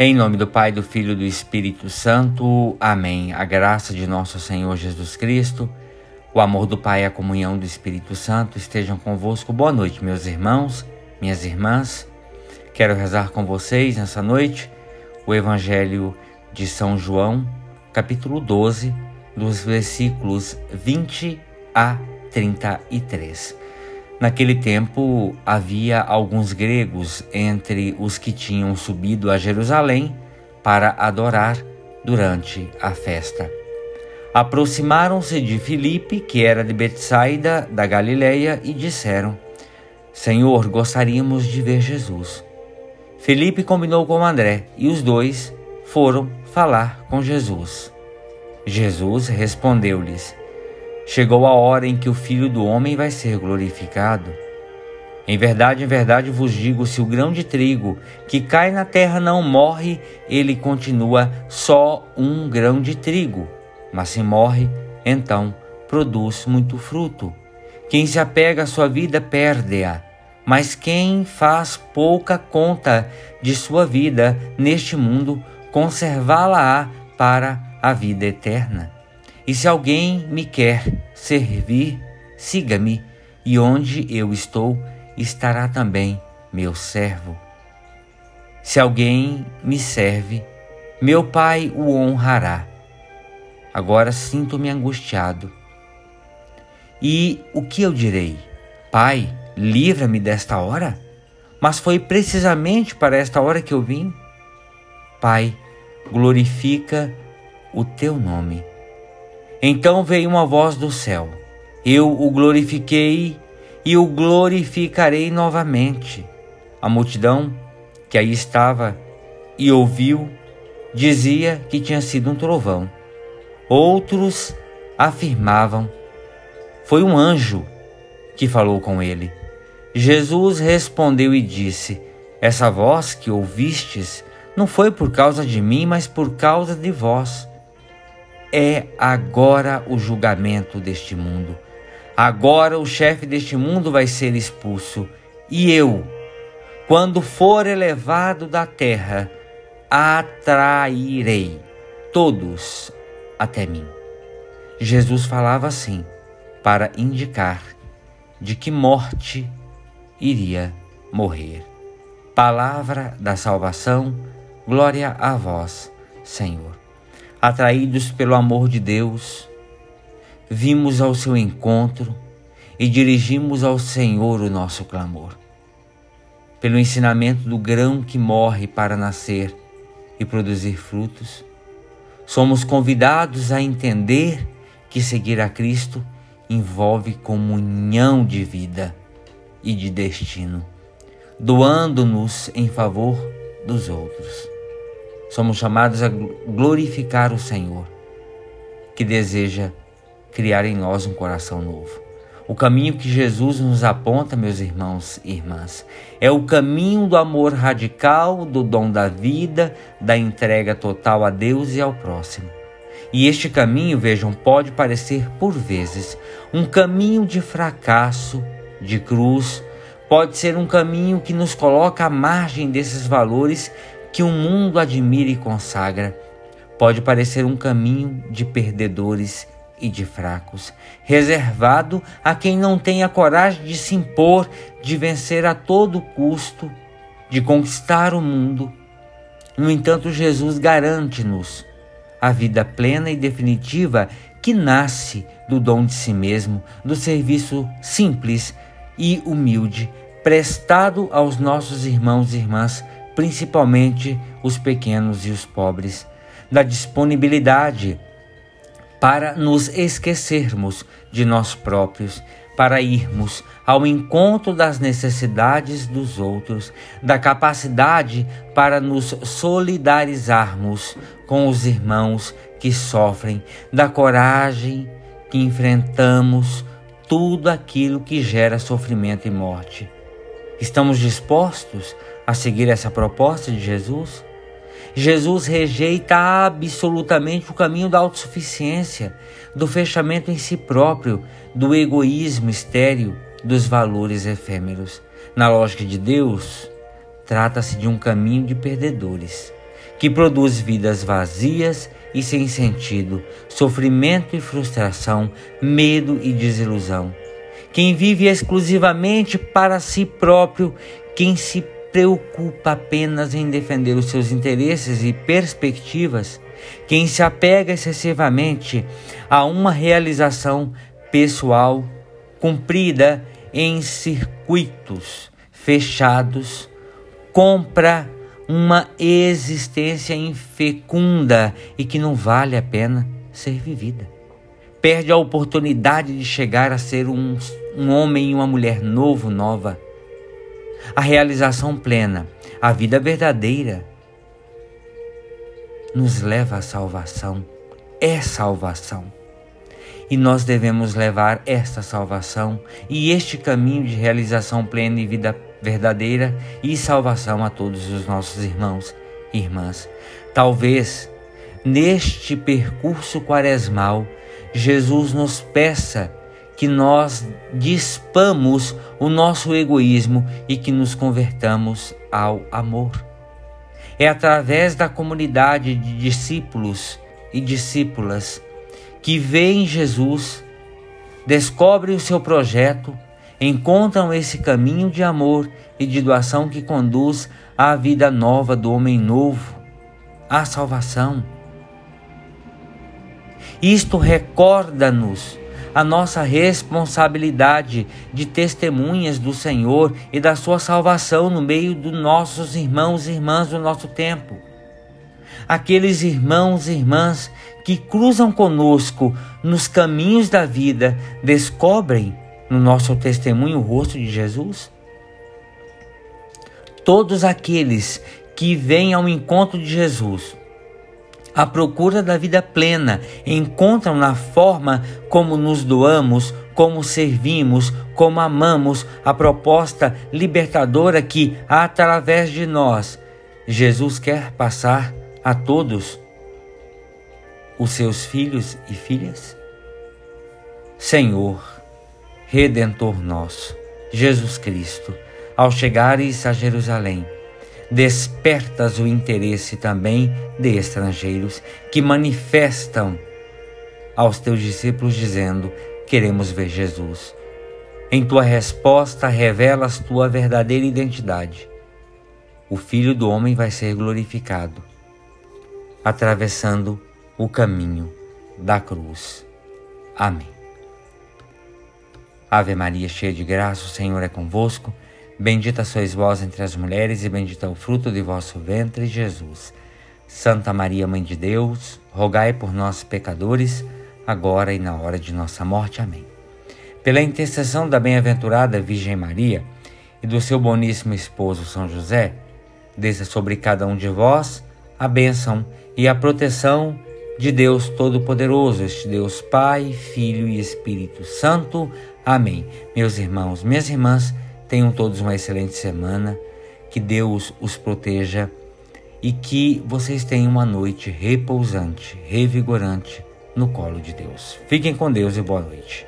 Em nome do Pai, do Filho e do Espírito Santo. Amém. A graça de nosso Senhor Jesus Cristo, o amor do Pai e a comunhão do Espírito Santo estejam convosco. Boa noite, meus irmãos, minhas irmãs. Quero rezar com vocês nessa noite o Evangelho de São João, capítulo 12, dos versículos 20 a 33. Naquele tempo havia alguns gregos entre os que tinham subido a Jerusalém para adorar durante a festa. Aproximaram-se de Filipe, que era de Betsaida, da Galileia, e disseram: Senhor, gostaríamos de ver Jesus. Felipe combinou com André e os dois foram falar com Jesus. Jesus respondeu-lhes: Chegou a hora em que o Filho do Homem vai ser glorificado. Em verdade, em verdade vos digo: se o grão de trigo que cai na terra não morre, ele continua só um grão de trigo. Mas se morre, então produz muito fruto. Quem se apega à sua vida perde-a, mas quem faz pouca conta de sua vida neste mundo, conservá-la-á para a vida eterna. E se alguém me quer servir, siga-me, e onde eu estou, estará também meu servo. Se alguém me serve, meu Pai o honrará. Agora sinto-me angustiado. E o que eu direi? Pai, livra-me desta hora? Mas foi precisamente para esta hora que eu vim. Pai, glorifica o teu nome. Então veio uma voz do céu: Eu o glorifiquei e o glorificarei novamente. A multidão que aí estava e ouviu dizia que tinha sido um trovão. Outros afirmavam: Foi um anjo que falou com ele. Jesus respondeu e disse: Essa voz que ouvistes não foi por causa de mim, mas por causa de vós é agora o julgamento deste mundo. Agora o chefe deste mundo vai ser expulso, e eu, quando for elevado da terra, atrairei todos até mim. Jesus falava assim para indicar de que morte iria morrer. Palavra da salvação, glória a vós, Senhor atraídos pelo amor de Deus, vimos ao seu encontro e dirigimos ao Senhor o nosso clamor. Pelo ensinamento do grão que morre para nascer e produzir frutos, somos convidados a entender que seguir a Cristo envolve comunhão de vida e de destino, doando-nos em favor dos outros. Somos chamados a glorificar o Senhor, que deseja criar em nós um coração novo. O caminho que Jesus nos aponta, meus irmãos e irmãs, é o caminho do amor radical, do dom da vida, da entrega total a Deus e ao próximo. E este caminho, vejam, pode parecer por vezes um caminho de fracasso, de cruz, pode ser um caminho que nos coloca à margem desses valores que o mundo admira e consagra, pode parecer um caminho de perdedores e de fracos, reservado a quem não tem a coragem de se impor, de vencer a todo custo, de conquistar o mundo. No entanto, Jesus garante-nos a vida plena e definitiva que nasce do dom de si mesmo, do serviço simples e humilde prestado aos nossos irmãos e irmãs principalmente os pequenos e os pobres, da disponibilidade para nos esquecermos de nós próprios, para irmos ao encontro das necessidades dos outros, da capacidade para nos solidarizarmos com os irmãos que sofrem, da coragem que enfrentamos tudo aquilo que gera sofrimento e morte. Estamos dispostos a seguir essa proposta de Jesus? Jesus rejeita absolutamente o caminho da autossuficiência, do fechamento em si próprio, do egoísmo estéril, dos valores efêmeros. Na lógica de Deus, trata-se de um caminho de perdedores, que produz vidas vazias e sem sentido, sofrimento e frustração, medo e desilusão. Quem vive exclusivamente para si próprio, quem se preocupa apenas em defender os seus interesses e perspectivas, quem se apega excessivamente a uma realização pessoal cumprida em circuitos fechados, compra uma existência infecunda e que não vale a pena ser vivida. Perde a oportunidade de chegar a ser um, um homem e uma mulher novo, nova. A realização plena, a vida verdadeira, nos leva à salvação. É salvação. E nós devemos levar esta salvação e este caminho de realização plena e vida verdadeira e salvação a todos os nossos irmãos e irmãs. Talvez neste percurso quaresmal, Jesus nos peça que nós dispamos o nosso egoísmo e que nos convertamos ao amor. É através da comunidade de discípulos e discípulas que veem Jesus, descobrem o seu projeto, encontram esse caminho de amor e de doação que conduz à vida nova do homem novo, à salvação. Isto recorda-nos a nossa responsabilidade de testemunhas do Senhor e da sua salvação no meio dos nossos irmãos e irmãs do nosso tempo. Aqueles irmãos e irmãs que cruzam conosco nos caminhos da vida descobrem no nosso testemunho o rosto de Jesus? Todos aqueles que vêm ao encontro de Jesus, à procura da vida plena, encontram na forma como nos doamos, como servimos, como amamos a proposta libertadora que, através de nós, Jesus quer passar a todos os seus filhos e filhas? Senhor, Redentor nosso, Jesus Cristo, ao chegares a Jerusalém, despertas o interesse também de estrangeiros que manifestam aos teus discípulos dizendo: Queremos ver Jesus. Em tua resposta, revelas tua verdadeira identidade. O Filho do Homem vai ser glorificado, atravessando o caminho da cruz. Amém. Ave Maria, cheia de graça, o Senhor é convosco. Bendita sois vós entre as mulheres, e bendito é o fruto de vosso ventre, Jesus. Santa Maria, Mãe de Deus, rogai por nós, pecadores, agora e na hora de nossa morte. Amém. Pela intercessão da bem-aventurada Virgem Maria e do seu boníssimo esposo São José, desça sobre cada um de vós a bênção e a proteção de Deus Todo-Poderoso, este Deus Pai, Filho e Espírito Santo. Amém. Meus irmãos, minhas irmãs, tenham todos uma excelente semana, que Deus os proteja e que vocês tenham uma noite repousante, revigorante no colo de Deus. Fiquem com Deus e boa noite.